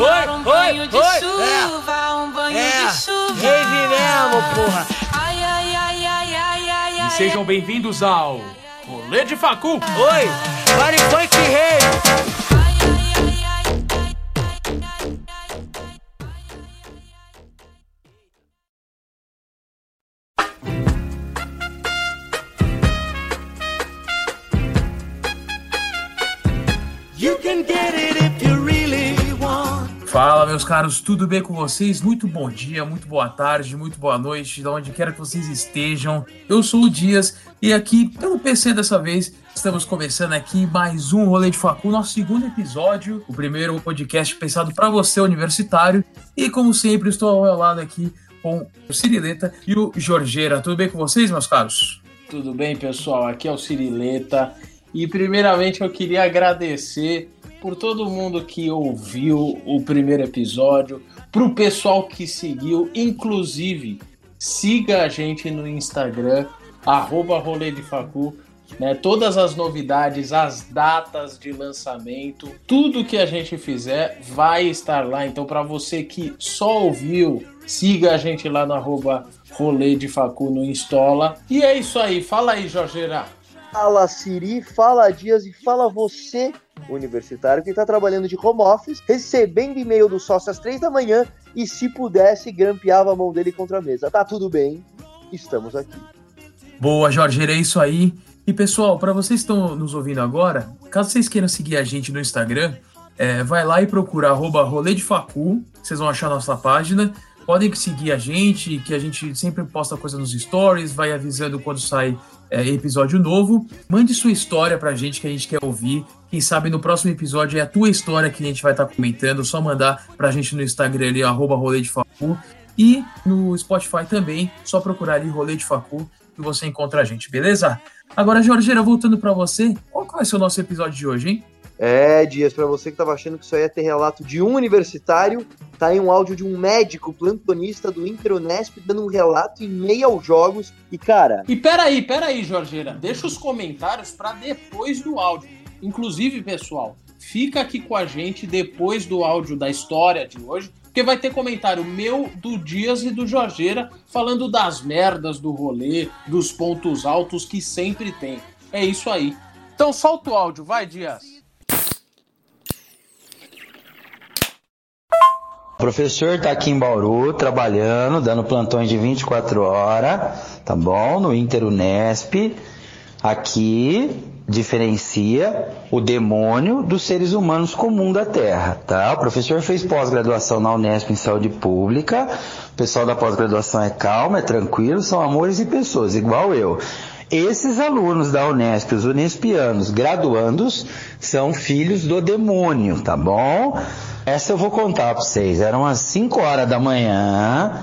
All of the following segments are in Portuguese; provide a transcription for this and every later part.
tomar um banho de chuva, um banho de chuva. Rave mesmo, porra. Ai, ai, ai, ai, ai, ai, ai. E sejam bem-vindos ao Rolê de Facu. Oi, Party Funk Rave. Ai, ai, ai, ai, ai, ai, ai. You can get it Fala, meus caros, tudo bem com vocês? Muito bom dia, muito boa tarde, muito boa noite, de onde quer que vocês estejam. Eu sou o Dias e aqui, pelo PC dessa vez, estamos começando aqui mais um Rolê de Facu, nosso segundo episódio, o primeiro podcast pensado para você, universitário. E como sempre, estou ao meu lado aqui com o Cirileta e o Jorgeira. Tudo bem com vocês, meus caros? Tudo bem, pessoal? Aqui é o Cirileta. E primeiramente eu queria agradecer por todo mundo que ouviu o primeiro episódio, pro pessoal que seguiu, inclusive siga a gente no Instagram, arroba rolê de facu, né? Todas as novidades, as datas de lançamento, tudo que a gente fizer vai estar lá. Então, para você que só ouviu, siga a gente lá no arroba rolê de facu no Instola. E é isso aí, fala aí, Jorgeira. Fala Siri, fala Dias e fala você, universitário, que está trabalhando de home office, recebendo e-mail do sócio às três da manhã e se pudesse, grampeava a mão dele contra a mesa. Tá tudo bem, estamos aqui. Boa, Jorgeira, é isso aí. E pessoal, para vocês que estão nos ouvindo agora, caso vocês queiram seguir a gente no Instagram, é, vai lá e procura arroba rolê de facu, vocês vão achar nossa página. Podem seguir a gente, que a gente sempre posta coisa nos stories, vai avisando quando sai é, episódio novo. Mande sua história pra gente que a gente quer ouvir. Quem sabe no próximo episódio é a tua história que a gente vai estar comentando. Só mandar pra gente no Instagram ali, arroba rolê de facu. E no Spotify também, só procurar ali rolê de facu que você encontra a gente, beleza? Agora, Jorgeira, voltando pra você, qual vai ser o nosso episódio de hoje, hein? É, Dias, para você que tava achando que aí ia ter relato de um universitário, tá aí um áudio de um médico plantonista do Interunesp dando um relato em meio aos jogos. E, cara, E peraí, peraí, Jorgeira, deixa os comentários para depois do áudio. Inclusive, pessoal, fica aqui com a gente depois do áudio da história de hoje, porque vai ter comentário meu, do Dias e do Jorgeira falando das merdas do rolê, dos pontos altos que sempre tem. É isso aí. Então solta o áudio, vai, Dias. Professor está aqui em Bauru trabalhando, dando plantões de 24 horas, tá bom? No Interunesp. Aqui diferencia o demônio dos seres humanos comum da Terra, tá? O professor fez pós-graduação na Unesp em saúde pública. O pessoal da pós-graduação é calmo, é tranquilo, são amores e pessoas, igual eu. Esses alunos da Unesp, os unespianos graduandos, são filhos do demônio, tá bom? Essa eu vou contar pra vocês. Eram umas 5 horas da manhã,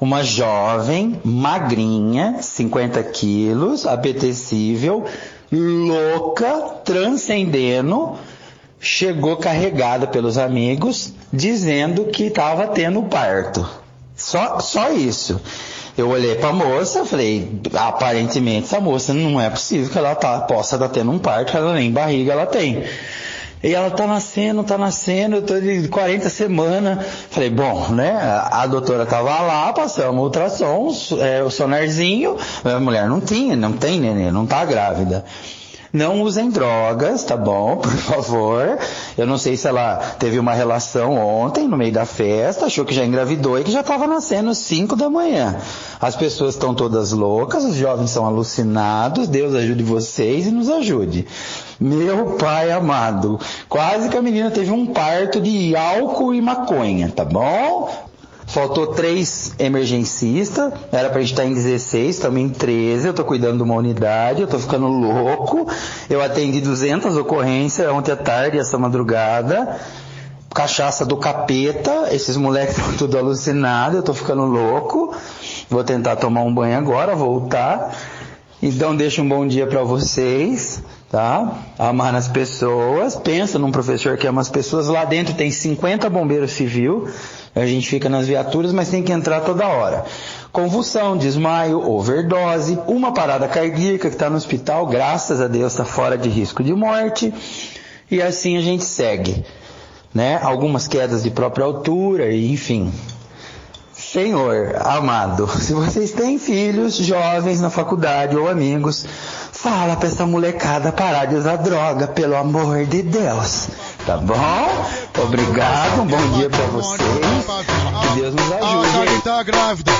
uma jovem, magrinha, 50 quilos, apetecível, louca, transcendendo, chegou carregada pelos amigos, dizendo que estava tendo parto. Só, só isso. Eu olhei pra moça, falei, aparentemente essa moça não é possível que ela tá, possa estar tendo um parto, ela nem barriga ela tem. E ela tá nascendo, tá nascendo, eu tô de 40 semanas. Falei, bom, né? A doutora tava lá, passamos ultrassom, é, o sonarzinho. A mulher não tinha, não tem neném, não tá grávida. Não usem drogas, tá bom? Por favor. Eu não sei se ela teve uma relação ontem, no meio da festa, achou que já engravidou e que já estava nascendo às 5 da manhã. As pessoas estão todas loucas, os jovens são alucinados, Deus ajude vocês e nos ajude. Meu pai amado, quase que a menina teve um parto de álcool e maconha, tá bom? Faltou três emergencistas, era pra gente estar em 16, estamos em 13, eu tô cuidando de uma unidade, eu tô ficando louco. Eu atendi 200 ocorrências ontem à tarde, essa madrugada. Cachaça do capeta, esses moleques estão tudo alucinados, eu tô ficando louco. Vou tentar tomar um banho agora, voltar. Então deixa um bom dia para vocês, tá? Amar as pessoas. Pensa num professor que ama as pessoas. Lá dentro tem 50 bombeiros civil. A gente fica nas viaturas, mas tem que entrar toda hora. Convulsão, desmaio, overdose, uma parada cardíaca que está no hospital, graças a Deus está fora de risco de morte. E assim a gente segue. né? Algumas quedas de própria altura, e enfim. Senhor amado, se vocês têm filhos jovens na faculdade ou amigos, fala pra essa molecada parar de usar droga, pelo amor de Deus. Tá bom? Obrigado, um bom dia pra vocês. Que Deus nos A ajude. Karen tá grávida.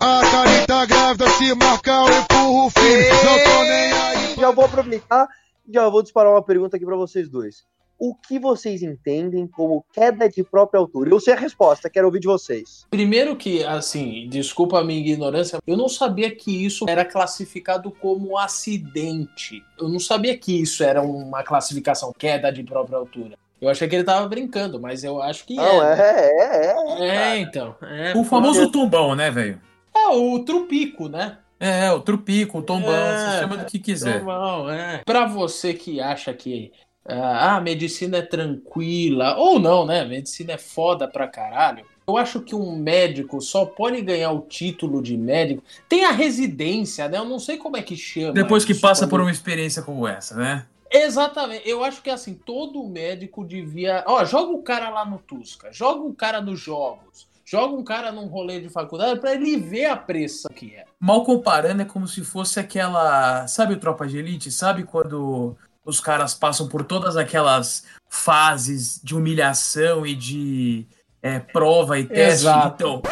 A Karen tá grávida. Se marcar, eu empurro o filho. Não tô nem aí. Já vou aproveitar e já vou disparar uma pergunta aqui pra vocês dois. O que vocês entendem como queda de própria altura? Eu sei a resposta, quero ouvir de vocês. Primeiro que, assim, desculpa a minha ignorância, eu não sabia que isso era classificado como acidente. Eu não sabia que isso era uma classificação, queda de própria altura. Eu achei que ele tava brincando, mas eu acho que Não, é. é, é, é. É, então. É, O famoso tombão, né, velho? é o trupico, né? É, o trupico, o tombão, É, você chama do que quiser. Normal, é. Pra você que acha que ah, a medicina é tranquila, ou não, né? Medicina é foda pra caralho. Eu acho que um médico só pode ganhar o título de médico. Tem a residência, né? Eu não sei como é que chama. Depois que isso, passa quando- por uma experiência como essa, né? Exatamente. Eu acho que assim, todo médico devia. Ó, joga o cara lá no Tusca, joga o cara nos jogos, joga um cara num rolê de faculdade pra ele ver a pressão que é. Mal comparando, é como se fosse aquela. Sabe o Tropa de Elite? Sabe quando os caras passam por todas aquelas fases de humilhação e de é, prova e teste? Exato. Então,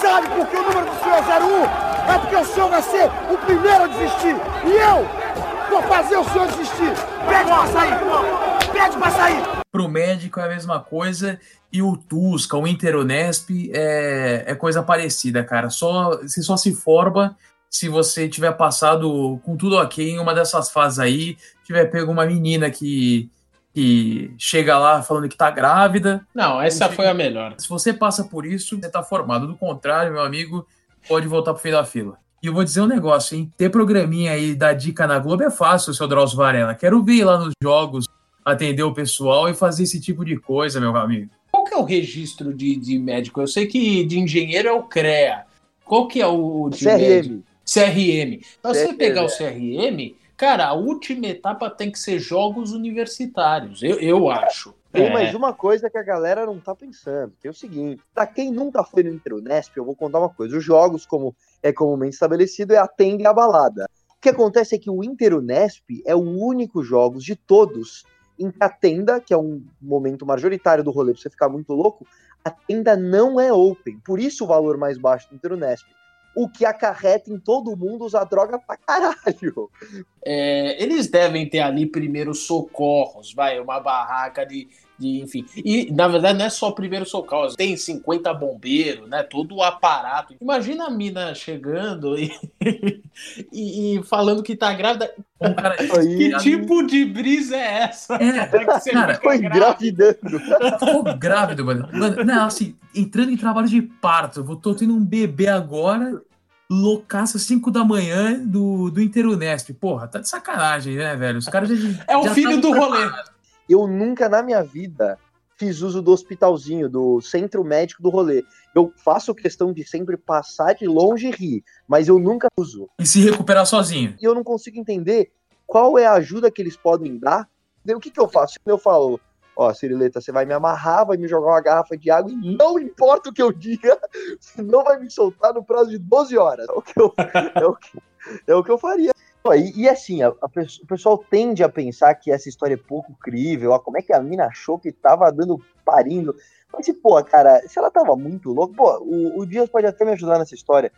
Sabe por que o número do senhor é 01? É porque o senhor vai ser o primeiro a desistir. E eu vou fazer o senhor desistir. Pede pra sair. Pede pra sair. pro médico é a mesma coisa e o Tusca, o Interunesp é, é coisa parecida, cara. Só, você só se forma se você tiver passado com tudo ok em uma dessas fases aí, tiver pego uma menina que, que chega lá falando que tá grávida. Não, essa foi a melhor. Se você passa por isso, você tá formado. Do contrário, meu amigo, pode voltar pro fim da fila. E eu vou dizer um negócio, hein? Ter programinha aí da dica na Globo é fácil, seu Drauzio Varela. Quero ver lá nos jogos, atender o pessoal e fazer esse tipo de coisa, meu amigo. Qual que é o registro de, de médico? Eu sei que de engenheiro é o CREA. Qual que é o de médico? CRM. CRM. Então, se você CRM, pegar o é. CRM, cara, a última etapa tem que ser jogos universitários. Eu, eu acho. Tem É. mais uma coisa que a galera não tá pensando, que é o seguinte, pra quem nunca foi no Interunesp, eu vou contar uma coisa, os jogos, como é comumente estabelecido, é a tenda e a balada. O que acontece é que o Interunesp é o único jogos de todos em que a tenda, que é um momento majoritário do rolê pra você ficar muito louco, a tenda não é open, por isso o valor mais baixo do Interunesp. O que acarreta em todo mundo usar droga pra caralho. É, eles devem ter ali primeiro socorros, vai, uma barraca de, de, enfim. E na verdade não é só primeiro socorros, tem 50 bombeiros, né? Todo o aparato. Imagina a mina chegando e, e, e falando que tá grávida. Um cara Aí, Que tipo de brisa é essa? É, que você cara, Foi engravidando. Ficou grávido, mano. mano. Não, assim, entrando em trabalho de parto. Vou tô tendo um bebê agora, loucaço, 5 da manhã do, do Interunesp. Porra, tá de sacanagem, né, velho? Os caras já. É o já filho tavam do rolê. preparados. eu nunca na minha vida fiz uso do hospitalzinho, do centro médico do rolê. Eu faço questão de sempre passar de longe e rir, mas eu nunca uso. E se recuperar sozinho. E eu não consigo entender qual é a ajuda que eles podem dar. O que, que eu faço? Eu falo, ó, Cirileta, você vai me amarrar, vai me jogar uma garrafa de água e não importa o que eu diga, você não vai me soltar no prazo de 12 horas. É o que eu, é o que, é o que eu faria. E, e assim, a- a o pessoal tende a pensar que essa história é pouco crível. Ó, como é que a mina achou que tava dando parindo? Mas, pô, cara, se ela tava muito louca, pô, o, o Dias pode até me ajudar nessa história.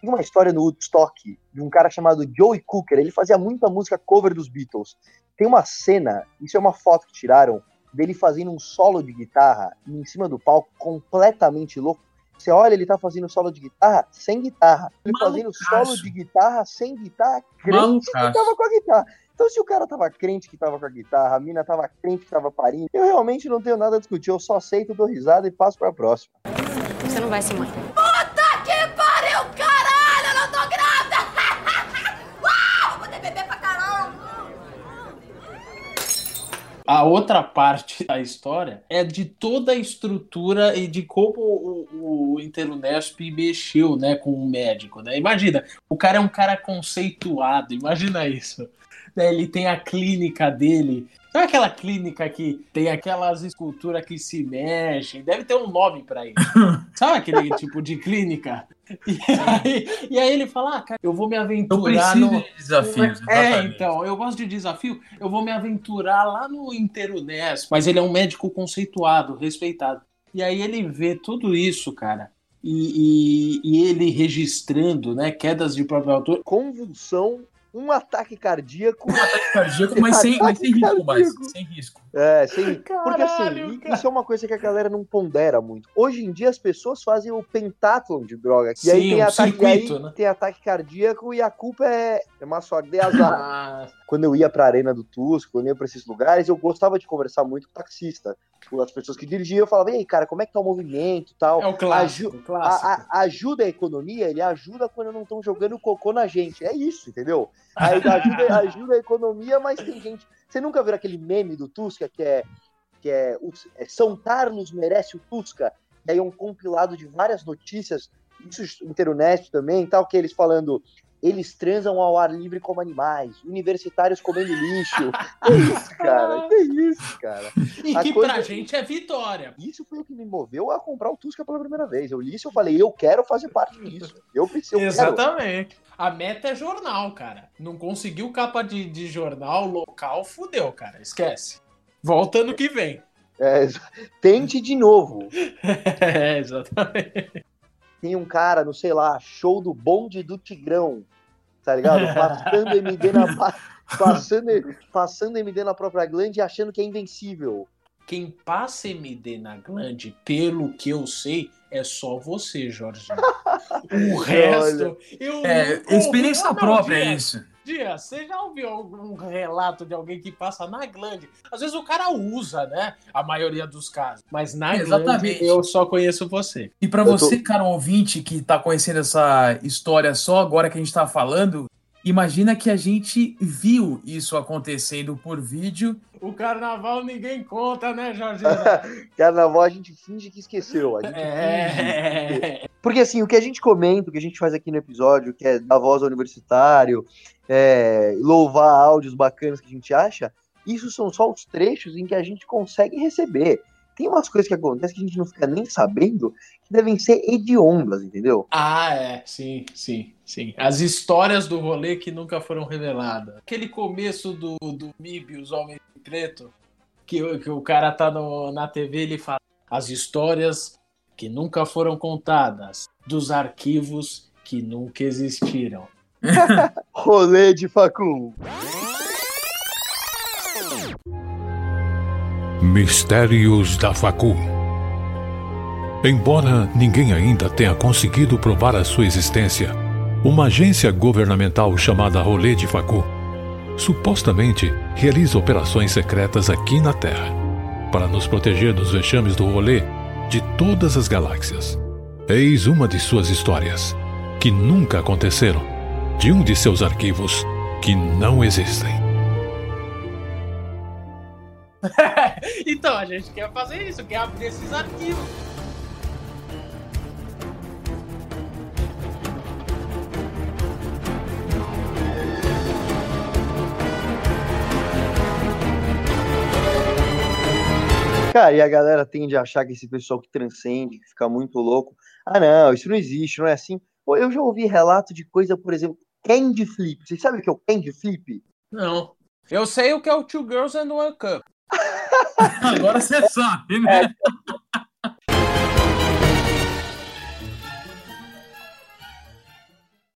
Tem uma história no Woodstock de um cara chamado Joey Cooker. Ele fazia muita música cover dos Beatles. Tem uma cena, isso é uma foto que tiraram, dele fazendo um solo de guitarra em cima do palco, completamente louco. Você olha, ele tá fazendo solo de guitarra sem guitarra. Ele fazendo Malucaço. solo de guitarra sem guitarra, crente que Malucaço. tava com a guitarra. Então, se o cara tava crente que tava com a guitarra, a mina tava crente que tava parindo, eu realmente não tenho nada a discutir. Eu só aceito, dou risada e passo pra próxima. Você não vai ser mãe. Puta que pariu, caralho! Eu não tô grávida! Uau! Vou poder beber pra caralho! A outra parte da história é de toda a estrutura e de como o, o Interunesp mexeu né, com o médico. Né? Imagina, o cara é um cara conceituado, imagina isso. Né, Ele tem a clínica dele Sabe aquela clínica que tem aquelas esculturas que se mexem? Deve ter um nome pra isso. Sabe aquele tipo de clínica? E aí, e aí ele fala, ah, cara, eu vou me Eu aventurar preciso no... de desafios. É, exatamente. então, eu gosto de desafio, eu vou me aventurar lá no Interunesp, mas ele é um médico conceituado, respeitado. E aí ele vê tudo isso, cara, e, e- e ele registrando, né, quedas de própria altura. Convulsão, um ataque cardíaco. Ataque cardíaco, mas sem, mas sem risco, mais. Sem risco. É, sem... Porque assim, cara. isso é uma coisa que a galera não pondera muito. Hoje em dia as pessoas fazem o pentátlon de droga. E aí Sim, tem um ataque, e aí circuito, né? tem ataque cardíaco e a culpa é, é má sorte, de azar. Ah, quando eu ia pra Arena do Tusco, quando eu ia pra esses lugares, eu gostava de conversar muito com o taxista. Com as pessoas que dirigiam, eu falava, e aí, cara, como é que tá o movimento e tal? é o clássico, Aju-. A- a- ajuda a economia, ele ajuda quando não estão jogando cocô na gente. É isso, entendeu? Aí ajuda, ajuda a economia, mas tem gente. Você nunca viu aquele meme do Tusca que é, que é, o- é São Carlos merece o Tusca? E aí é um compilado de várias notícias, isso Interunesp também, e tal, que eles falando. Eles transam ao ar livre como animais, universitários comendo lixo. Que isso, cara? Que isso, cara? E a que coisa- pra gente é vitória. Isso foi o que me moveu a comprar o Tusca pela primeira vez. Eu li isso e eu falei, eu quero fazer parte disso. Eu preciso. Eu quero. Exatamente. A meta é jornal, cara. Não conseguiu capa de, de jornal local, fudeu, cara. Esquece. Volta ano que vem. É, tente de novo. É, exatamente. Tem um cara, não sei lá, show do bonde do Tigrão, tá ligado? Passando MD na pa- passando, passando MD na própria glande e achando que é invencível. Quem passa MD na glande, pelo que eu sei, é só você, Jorge. O resto, eu É, ouvi- experiência não, própria é isso. Dias, você já ouviu algum relato de alguém que passa na glande? Às vezes o cara usa, né? A maioria dos casos. Mas na glande Exatamente. eu só conheço você. E pra Eu tô- você, cara ouvinte, que tá conhecendo essa história só agora que a gente tá falando, imagina que a gente viu isso acontecendo por vídeo. O carnaval ninguém conta, né, Jorge? Carnaval a gente finge que esqueceu. A gente finge. Porque assim, o que a gente comenta, o que a gente faz aqui no episódio, que é dar voz ao universitário, é, louvar áudios bacanas que a gente acha, isso são só os trechos em que a gente consegue receber. Tem umas coisas que acontecem que a gente não fica nem sabendo, que devem ser hediondas, entendeu? Ah, é, sim, sim, sim. As histórias do rolê que nunca foram reveladas. Aquele começo do, do MIB, os Homens de Preto, que, o- que o cara tá no- na TV ele fala as histórias que nunca foram contadas, dos arquivos que nunca existiram. Rolê de facul. Mistérios da Facu. Embora ninguém ainda tenha conseguido provar a sua existência, uma agência governamental chamada Rolê de Facu supostamente realiza operações secretas aqui na Terra para nos proteger dos vexames do rolê de todas as galáxias. Eis uma de suas histórias, que nunca aconteceram, de um de seus arquivos que não existem. então, a gente quer fazer isso, quer abrir esses arquivos. Cara, e a galera tende a achar que esse pessoal que transcende, que fica muito louco, ah não, isso não existe, não é assim. Pô, eu já ouvi relato de coisa, por exemplo, candy flip. Vocês sabem o que é o candy flip? Não. Eu sei o que é o Two Girls and One Cup. Agora você sabe, né?